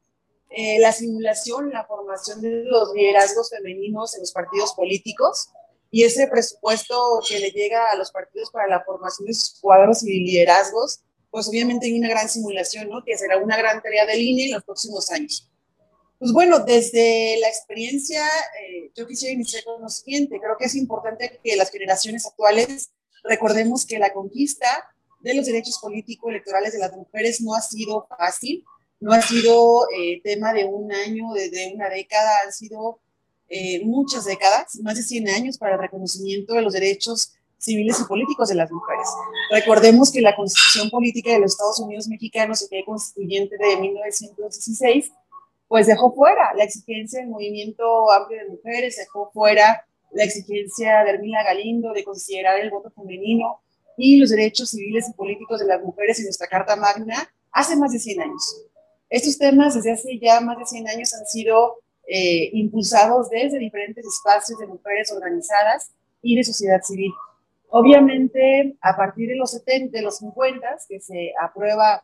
Eh, la simulación, la formación de los liderazgos femeninos en los partidos políticos y ese presupuesto que le llega a los partidos para la formación de sus cuadros y liderazgos, pues obviamente hay una gran simulación, ¿no? Que será una gran tarea de línea en los próximos años. Pues bueno, desde la experiencia, eh, yo quisiera iniciar con lo siguiente. Creo que es importante que las generaciones actuales recordemos que la conquista de los derechos políticos electorales de las mujeres no ha sido fácil, no ha sido eh, tema de un año, de, una década, han sido eh, muchas décadas, más de 100 años para el reconocimiento de los derechos civiles y políticos de las mujeres. Recordemos que la Constitución Política de los Estados Unidos Mexicanos, que constituyente de 1916, pues dejó fuera la exigencia del movimiento amplio de mujeres, dejó fuera la exigencia de Hermila Galindo de considerar el voto femenino y los derechos civiles y políticos de las mujeres en nuestra Carta Magna hace más de 100 años. Estos temas desde hace ya más de 100 años han sido eh, impulsados desde diferentes espacios de mujeres organizadas y de sociedad civil. Obviamente, a partir de los 70, de los 50, que se aprueba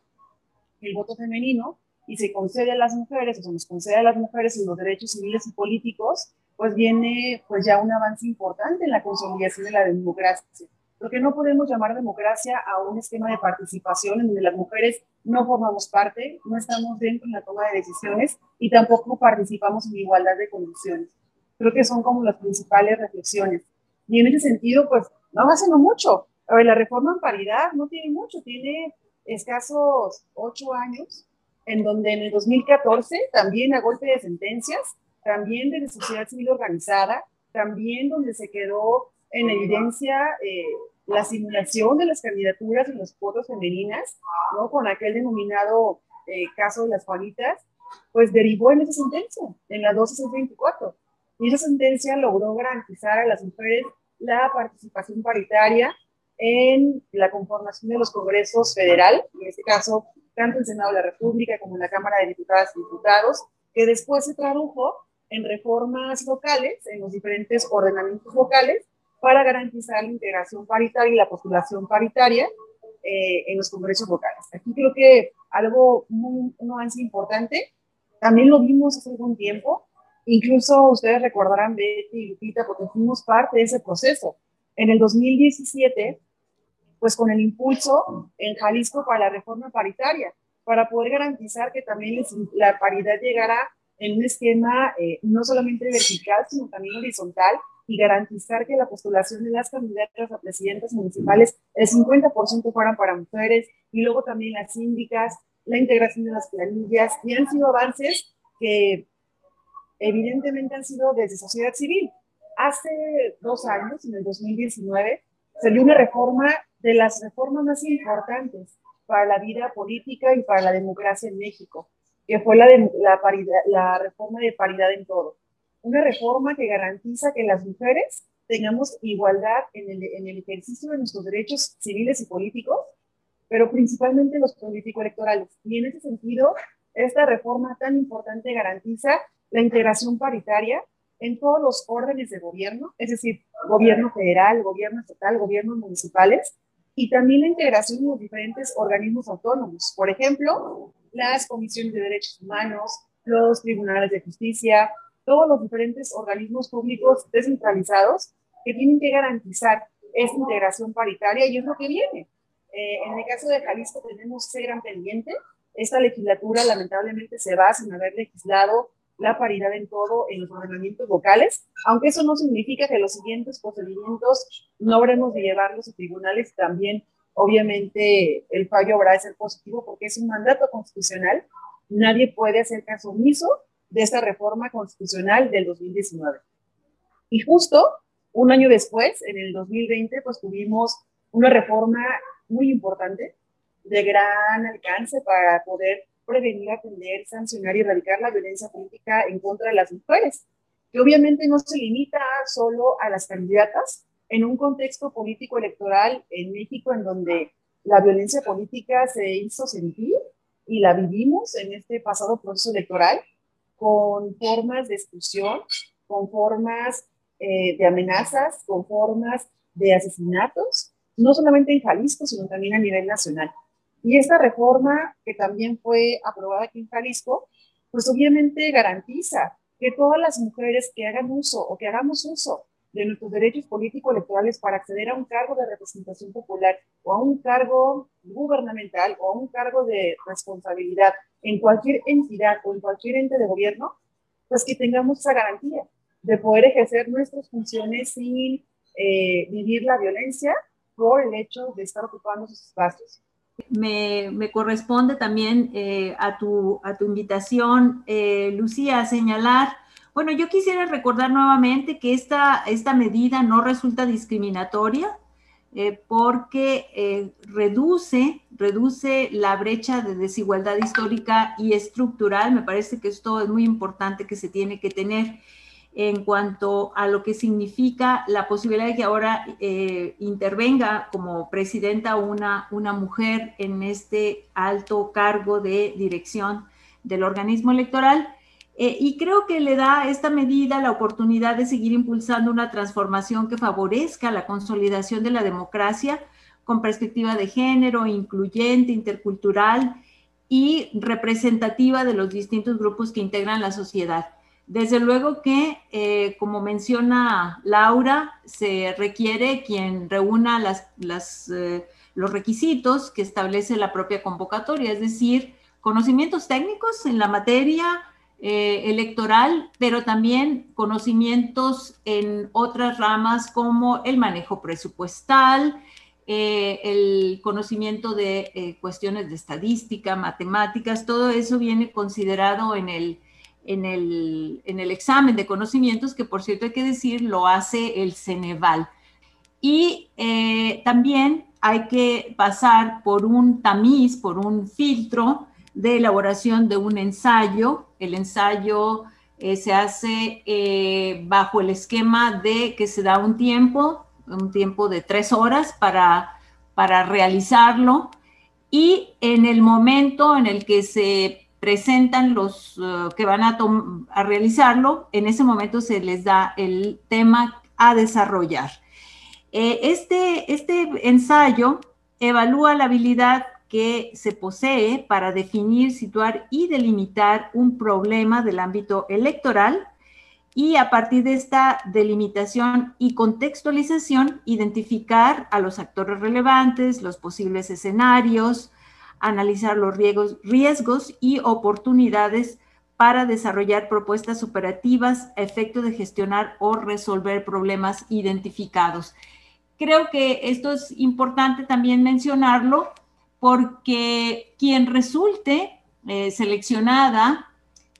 el voto femenino, y se concede a las mujeres, o se nos concede a las mujeres en los derechos civiles y políticos, pues viene pues ya un avance importante en la consolidación de la democracia. Porque no podemos llamar democracia a un esquema de participación en donde las mujeres no formamos parte, no estamos dentro en la toma de decisiones y tampoco participamos en igualdad de condiciones. Creo que son como las principales reflexiones. Y en ese sentido, pues no hace no mucho. A ver, la reforma en paridad no tiene mucho, tiene escasos ocho años en donde en el 2014, también a golpe de sentencias, también de la sociedad civil organizada, también donde se quedó en evidencia eh, la simulación de las candidaturas en los votos femeninas, ¿no? con aquel denominado eh, caso de las Juanitas, pues derivó en esa sentencia, en la 1224. Y esa sentencia logró garantizar a las mujeres la participación paritaria en la conformación de los congresos federal, en este caso tanto el Senado de la República como en la Cámara de Diputadas y Diputados, que después se tradujo en reformas locales, en los diferentes ordenamientos locales, para garantizar la integración paritaria y la postulación paritaria eh, en los congresos locales. Aquí creo que algo, muy, un avance importante, también lo vimos hace algún tiempo, incluso ustedes recordarán, Betty y Lupita, porque fuimos parte de ese proceso. En el 2017 pues con el impulso en Jalisco para la reforma paritaria, para poder garantizar que también la paridad llegara en un esquema eh, no solamente vertical, sino también horizontal y garantizar que la postulación de las candidatas a presidentas municipales, el 50% fueran para mujeres y luego también las síndicas, la integración de las planillas, y han sido avances que evidentemente han sido desde sociedad civil. Hace dos años, en el 2019, salió una reforma de las reformas más importantes para la vida política y para la democracia en México, que fue la, de, la, paridad, la reforma de paridad en todo. Una reforma que garantiza que las mujeres tengamos igualdad en el, en el ejercicio de nuestros derechos civiles y políticos, pero principalmente los político-electorales. Y en ese sentido, esta reforma tan importante garantiza la integración paritaria en todos los órdenes de gobierno, es decir, gobierno federal, gobierno estatal, gobiernos municipales, y también la integración de los diferentes organismos autónomos. Por ejemplo, las comisiones de derechos humanos, los tribunales de justicia, todos los diferentes organismos públicos descentralizados que tienen que garantizar esta integración paritaria y es lo que viene. Eh, en el caso de Jalisco tenemos ese gran pendiente. Esta legislatura lamentablemente se va sin haber legislado la paridad en todo en los ordenamientos locales, aunque eso no significa que los siguientes procedimientos no habremos de llevarlos a tribunales también, obviamente el fallo habrá de ser positivo porque es un mandato constitucional, nadie puede hacer caso omiso de esta reforma constitucional del 2019. Y justo un año después, en el 2020, pues tuvimos una reforma muy importante, de gran alcance para poder prevenir, atender, sancionar y erradicar la violencia política en contra de las mujeres, que obviamente no se limita solo a las candidatas en un contexto político electoral en México en donde la violencia política se hizo sentir y la vivimos en este pasado proceso electoral. Con formas de exclusión, con formas eh, de amenazas, con formas de asesinatos, no solamente en Jalisco, sino también a nivel nacional. Y esta reforma, que también fue aprobada aquí en Jalisco, pues obviamente garantiza que todas las mujeres que hagan uso o que hagamos uso de nuestros derechos políticos electorales para acceder a un cargo de representación popular o a un cargo gubernamental o a un cargo de responsabilidad en cualquier entidad o en cualquier ente de gobierno, pues que tengamos esa garantía de poder ejercer nuestras funciones sin eh, vivir la violencia por el hecho de estar ocupando esos espacios. Me, me corresponde también eh, a, tu, a tu invitación, eh, Lucía, a señalar bueno, yo quisiera recordar nuevamente que esta, esta medida no resulta discriminatoria eh, porque eh, reduce, reduce la brecha de desigualdad histórica y estructural. Me parece que esto es muy importante que se tiene que tener en cuanto a lo que significa la posibilidad de que ahora eh, intervenga como presidenta una, una mujer en este alto cargo de dirección del organismo electoral. Eh, y creo que le da esta medida la oportunidad de seguir impulsando una transformación que favorezca la consolidación de la democracia con perspectiva de género, incluyente, intercultural y representativa de los distintos grupos que integran la sociedad. Desde luego que, eh, como menciona Laura, se requiere quien reúna las, eh, los requisitos que establece la propia convocatoria, es decir, conocimientos técnicos en la materia, eh, electoral, pero también conocimientos en otras ramas como el manejo presupuestal, eh, el conocimiento de eh, cuestiones de estadística, matemáticas, todo eso viene considerado en el, en el, en el examen de conocimientos, que por cierto hay que decir, lo hace el Ceneval. Y también hay que pasar por un tamiz, por un filtro de elaboración de un ensayo. El ensayo eh, se hace eh, bajo el esquema de que se da un tiempo, un tiempo de tres horas para, para realizarlo y en el momento en el que se presentan los eh, que van a, realizarlo, en ese momento se les da el tema a desarrollar. este, este ensayo evalúa la habilidad que se posee para definir, situar y delimitar un problema del ámbito electoral y a partir de esta delimitación y contextualización, identificar a los actores relevantes, los posibles escenarios, analizar los riesgos, riesgos y oportunidades para desarrollar propuestas operativas a efecto de gestionar o resolver problemas identificados. Creo que esto es importante también mencionarlo porque quien resulte eh, seleccionada,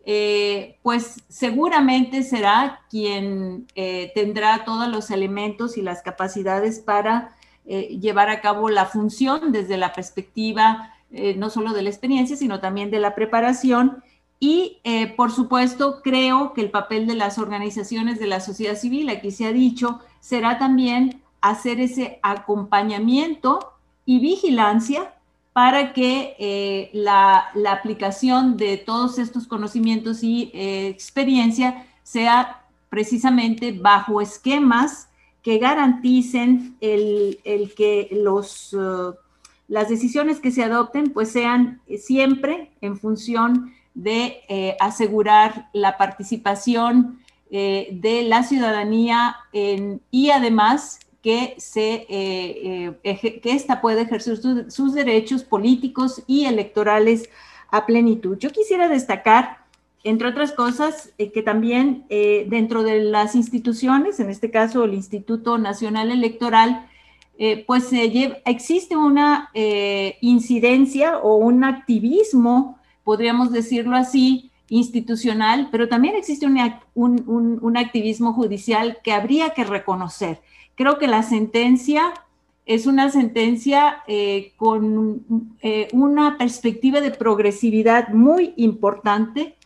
eh, pues seguramente será quien eh, tendrá todos los elementos y las capacidades para llevar a cabo la función desde la perspectiva no solo de la experiencia, sino también de la preparación. Y, por supuesto, creo que el papel de las organizaciones de la sociedad civil, aquí se ha dicho, será también hacer ese acompañamiento y vigilancia para que eh, la, aplicación de todos estos conocimientos y eh, experiencia sea precisamente bajo esquemas que garanticen el, que los, uh, las decisiones que se adopten pues sean siempre en función de eh, asegurar la participación de la ciudadanía y además que, se, eh, eh, ésta puede ejercer sus derechos políticos y electorales a plenitud. Yo quisiera destacar, entre otras cosas, eh, que también dentro de las instituciones, en este caso el Instituto Nacional Electoral, pues existe una incidencia o un activismo, podríamos decirlo así, institucional, pero también existe un activismo judicial que habría que reconocer. Creo que la sentencia es una sentencia eh, con eh, una perspectiva de progresividad muy importante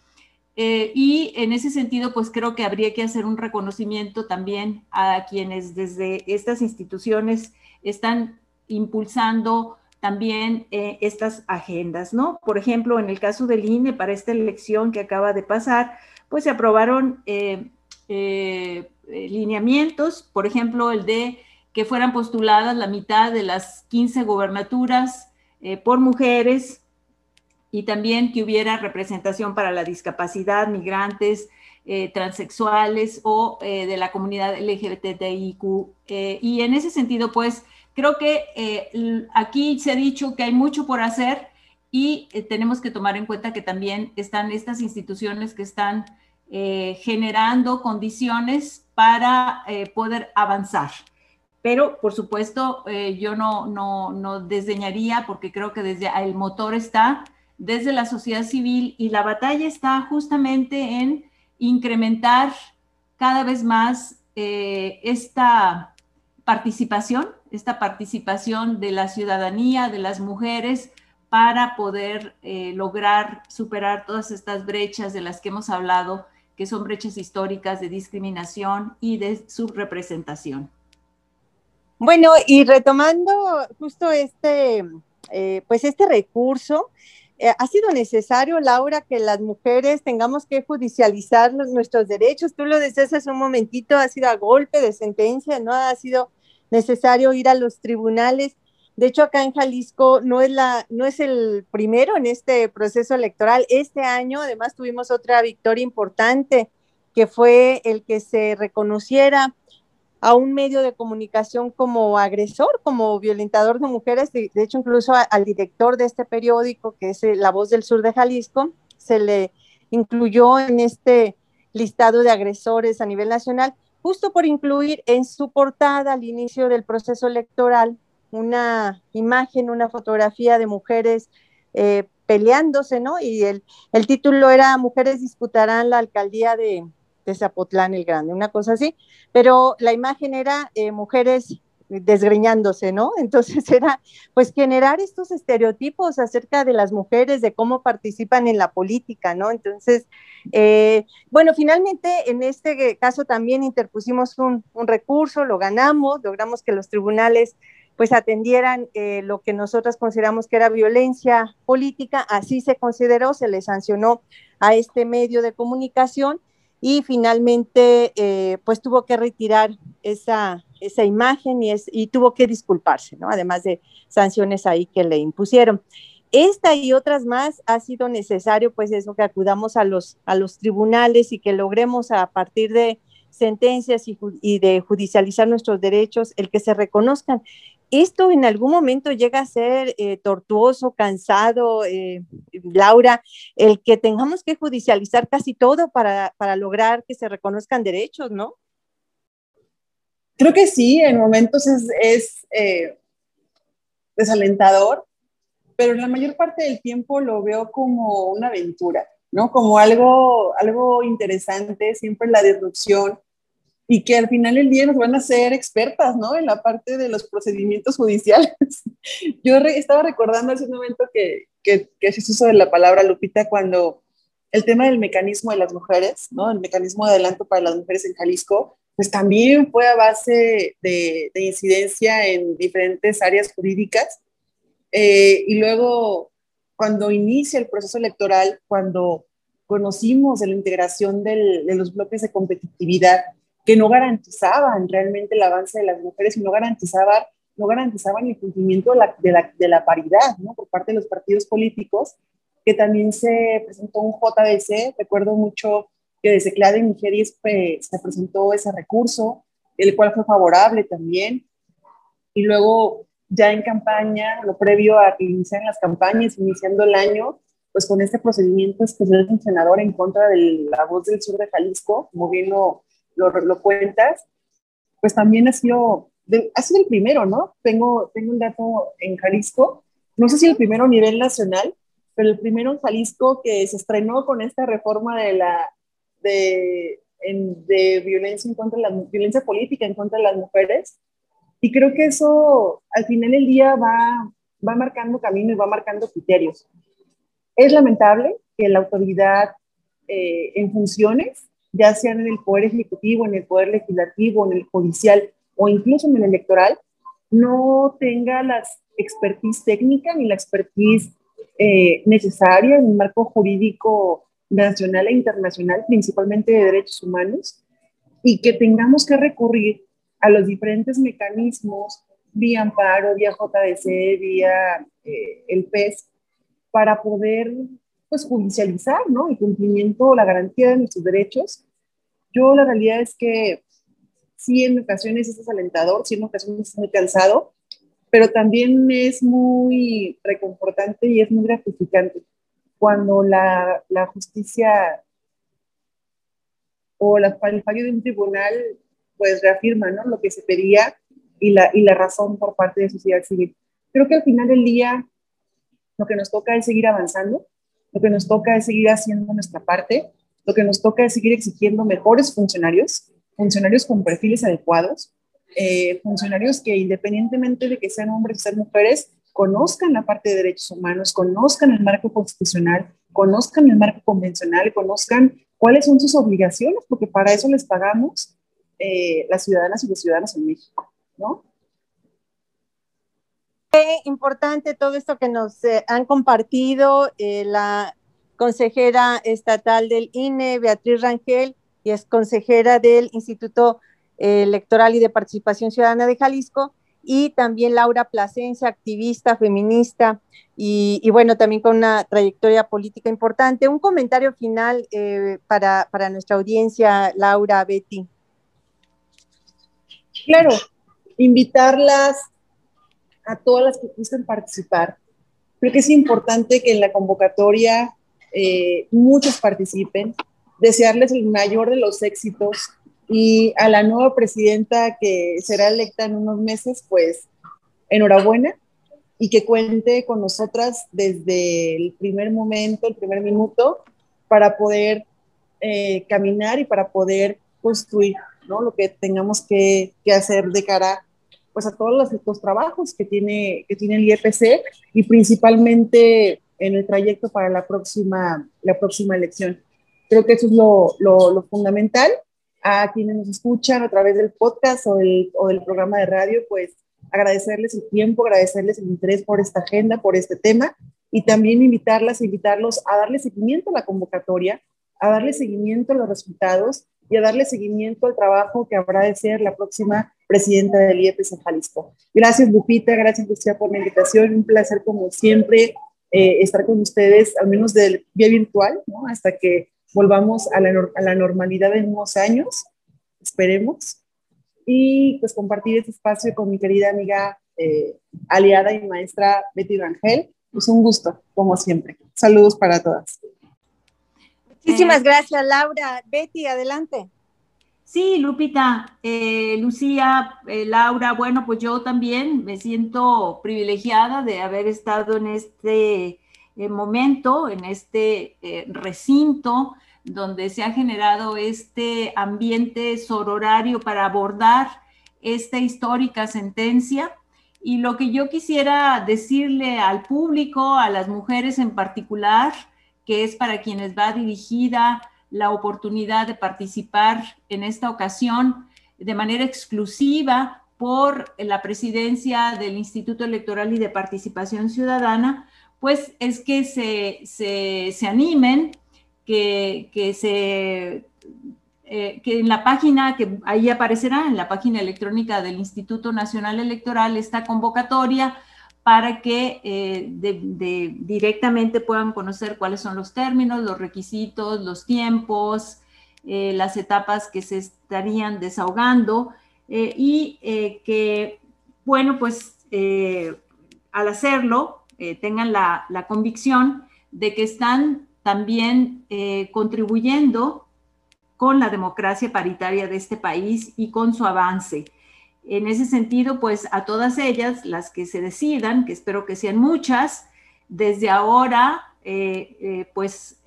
eh, y en ese sentido, pues creo que habría que hacer un reconocimiento también a quienes desde estas instituciones están impulsando también eh, estas agendas, ¿no? Por ejemplo, en el caso del INE, para esta elección que acaba de pasar, pues se aprobaron eh, eh, lineamientos, por ejemplo, el de que fueran postuladas la mitad de las 15 gobernaturas por mujeres y también que hubiera representación para la discapacidad, migrantes, transexuales o de la comunidad LGBTIQ. y en ese sentido, pues, Creo que eh, aquí se ha dicho que hay mucho por hacer y eh, tenemos que tomar en cuenta que también están estas instituciones que están eh, generando condiciones para poder avanzar. Pero, por supuesto, yo no, no, no desdeñaría porque creo que desde el motor está desde la sociedad civil y la batalla está justamente en incrementar cada vez más esta participación esta participación de la ciudadanía, de las mujeres, para poder eh, lograr superar todas estas brechas de las que hemos hablado, que son brechas históricas de discriminación y de subrepresentación. Bueno, y retomando justo este, eh, pues este recurso, eh, ha sido necesario, Laura, que las mujeres tengamos que judicializar nuestros derechos. Tú lo decías hace un momentito, ha sido a golpe de sentencia, ¿no? Ha sido necesario ir a los tribunales. De hecho, acá en Jalisco no es, la, no es el primero en este proceso electoral. Este año, además, tuvimos otra victoria importante, que fue el que se reconociera a un medio de comunicación como agresor, como violentador de mujeres. De, hecho, incluso al director de este periódico, que es La Voz del Sur de Jalisco, se le incluyó en este listado de agresores a nivel nacional justo por incluir en su portada al inicio del proceso electoral una imagen, una fotografía de mujeres eh, peleándose, ¿no? Y el, el, título era Mujeres disputarán la alcaldía de, Zapotlán el Grande, una cosa así, pero la imagen era eh, mujeres desgreñándose, ¿no? Entonces era pues generar estos estereotipos acerca de las mujeres, de cómo participan en la política, ¿no? Entonces, eh, bueno, finalmente en este caso también interpusimos un, recurso, lo ganamos, logramos que los tribunales pues atendieran eh, lo que nosotras consideramos que era violencia política, así se consideró, se le sancionó a este medio de comunicación y finalmente eh, pues tuvo que retirar esa, esa imagen y, es, y tuvo que disculparse, ¿no? Además de sanciones ahí que le impusieron. Esta y otras más ha sido necesario, pues eso, que acudamos a los, a los tribunales y que logremos a partir de sentencias y, de judicializar nuestros derechos, el que se reconozcan. Esto en algún momento llega a ser eh, tortuoso, cansado, eh, Laura, el que tengamos que judicializar casi todo para, para lograr que se reconozcan derechos, ¿no? Creo que sí, en momentos es, eh, desalentador, pero la mayor parte del tiempo lo veo como una aventura, ¿no? Como algo, algo interesante, siempre la disrupción, y que al final del día nos van a ser expertas, ¿no? En la parte de los procedimientos judiciales. Yo estaba recordando hace un momento que, que, que haces uso de la palabra, Lupita, cuando el tema del mecanismo de las mujeres, ¿no? El mecanismo de adelanto para las mujeres en Jalisco, pues también fue a base de, incidencia en diferentes áreas jurídicas. Eh, y luego, cuando inicia el proceso electoral, cuando conocimos de la integración de los bloques de competitividad que no garantizaban realmente el avance de las mujeres y no garantizaban, no garantizaban el cumplimiento de la, de la, de la paridad ¿no? por parte de los partidos políticos, que también se presentó un JBC, recuerdo mucho que desde CLAD en Nigeria se presentó ese recurso, el cual fue favorable también. Y luego, ya en campaña, lo previo a que iniciaran las campañas, iniciando el año, pues con este procedimiento especial un senador en contra de la voz del sur de Jalisco, como bien lo, cuentas, pues también ha sido, ha sido el primero, ¿no? Tengo, tengo un dato en Jalisco, no sé si el primero a nivel nacional, pero el primero en Jalisco que se estrenó con esta reforma de la de, de violencia en contra de la violencia política en contra de las mujeres. Y creo que eso al final del día va, va marcando camino y va marcando criterios. Es lamentable que la autoridad eh, en funciones, ya sea en el poder ejecutivo, en el poder legislativo, en el judicial o incluso en el electoral, no tenga las expertise técnica ni la expertise eh, necesaria en un marco jurídico nacional e internacional, principalmente de derechos humanos, y que tengamos que recurrir a los diferentes mecanismos, vía amparo, vía JDC, vía eh, el PES, para poder pues, judicializar ¿no? el cumplimiento, la garantía de nuestros derechos. Yo la realidad es que sí en ocasiones es desalentador, sí en ocasiones es muy cansado, pero también es muy reconfortante y es muy gratificante cuando la, la justicia o la, el fallo de un tribunal pues reafirma ¿no? lo que se pedía y la, y la razón por parte de sociedad civil. Creo que al final del día lo que nos toca es seguir avanzando, lo que nos toca es seguir haciendo nuestra parte, lo que nos toca es seguir exigiendo mejores funcionarios, funcionarios con perfiles adecuados, eh, funcionarios que independientemente de que sean hombres o sean mujeres, conozcan la parte de derechos humanos, conozcan el marco constitucional, conozcan el marco convencional, conozcan cuáles son sus obligaciones, porque para eso les pagamos eh, las ciudadanas y los ciudadanos en México, ¿no? Qué importante todo esto que nos eh, han compartido la consejera estatal del INE, Beatriz Rangel, y es consejera del Instituto Electoral y de Participación Ciudadana de Jalisco, y también Laura Plasencia, activista, feminista, y, bueno, también con una trayectoria política importante. Un comentario final eh, para, para nuestra audiencia, Laura, Betty. Claro, invitarlas a todas las que quieran participar. Creo que es importante que en la convocatoria eh, muchos participen, desearles el mayor de los éxitos y a la nueva presidenta que será electa en unos meses, pues enhorabuena y que cuente con nosotras desde el primer momento, el primer minuto, para poder eh, caminar y para poder construir ¿no? lo que tengamos que, que hacer de cara pues, a todos los, los, trabajos que tiene, que tiene el IEPC y principalmente en el trayecto para la próxima, la próxima elección. Creo que eso es lo, lo, fundamental. A quienes nos escuchan a través del podcast o, el, o del programa de radio, pues agradecerles el tiempo, agradecerles el interés por esta agenda, por este tema y también invitarlas, invitarlos a darle seguimiento a la convocatoria, a darle seguimiento a los resultados y a darle seguimiento al trabajo que habrá de ser la próxima presidenta del IEPS en Jalisco. Gracias Lupita, gracias Lucía por la invitación, un placer como siempre eh, estar con ustedes, al menos de vía virtual, hasta que volvamos a la, a la normalidad en unos años, esperemos, y pues compartir este espacio con mi querida amiga, eh, aliada y maestra Betty Rangel. Pues un gusto, como siempre. Saludos para todas. Muchísimas gracias, Laura. Betty, adelante. Sí, Lupita, eh, Lucía, eh, Laura, bueno, pues yo también me siento privilegiada de haber estado en este momento, en este recinto donde se ha generado este ambiente sororario para abordar esta histórica sentencia. Y lo que yo quisiera decirle al público, a las mujeres en particular, que es para quienes va dirigida la oportunidad de participar en esta ocasión de manera exclusiva por la presidencia del Instituto Electoral y de Participación Ciudadana, pues es que se, se, se animen que, se, eh, que en la página, que ahí aparecerá, en la página electrónica del Instituto Nacional Electoral, esta convocatoria para que eh, directamente puedan conocer cuáles son los términos, los requisitos, los tiempos, eh, las etapas que se estarían desahogando y que, bueno, pues al hacerlo, tengan la, convicción de que están también eh, contribuyendo con la democracia paritaria de este país y con su avance. En ese sentido, pues a todas ellas, las que se decidan, que espero que sean muchas, desde ahora, eh, eh, pues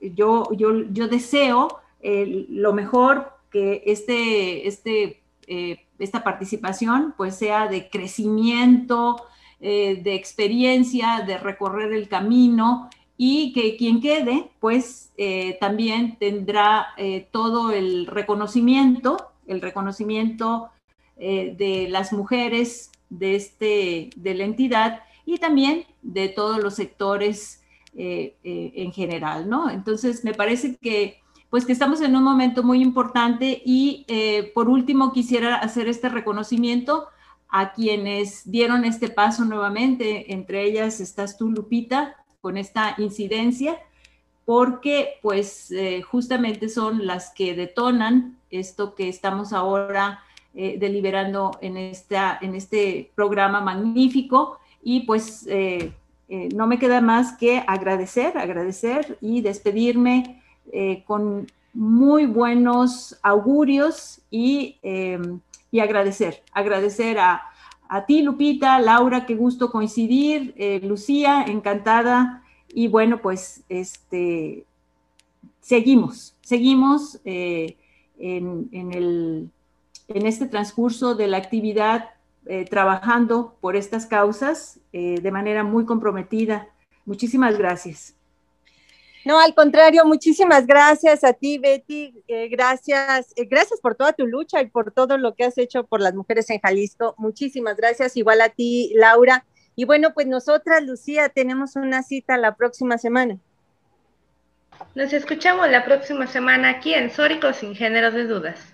yo, yo, yo, deseo lo mejor que este, este, esta participación pues sea de crecimiento, de experiencia, de recorrer el camino y que quien quede, pues eh, también tendrá eh, todo el reconocimiento, el reconocimiento eh, de las mujeres de, este, de la entidad y también de todos los sectores eh, eh, en general, ¿no? Entonces, me parece que, pues que estamos en un momento muy importante y por último quisiera hacer este reconocimiento a quienes dieron este paso nuevamente, entre ellas estás tú, Lupita, con esta incidencia, porque pues justamente son las que detonan esto que estamos ahora deliberando en, en este programa magnífico y pues eh, no me queda más que agradecer, agradecer y despedirme eh, con muy buenos augurios y, eh, agradecer, agradecer a, ti, Lupita, Laura, qué gusto coincidir, Lucía, encantada. Y bueno, pues este, seguimos, seguimos en, en este transcurso de la actividad eh, trabajando por estas causas eh, de manera muy comprometida. Muchísimas gracias. No, al contrario, muchísimas gracias a ti, Betty. Eh, gracias, gracias por toda tu lucha y por todo lo que has hecho por las mujeres en Jalisco. Muchísimas gracias, igual a ti, Laura. Y bueno, pues nosotras, Lucía, tenemos una cita la próxima semana. Nos escuchamos la próxima semana aquí en Sórico sin géneros de dudas.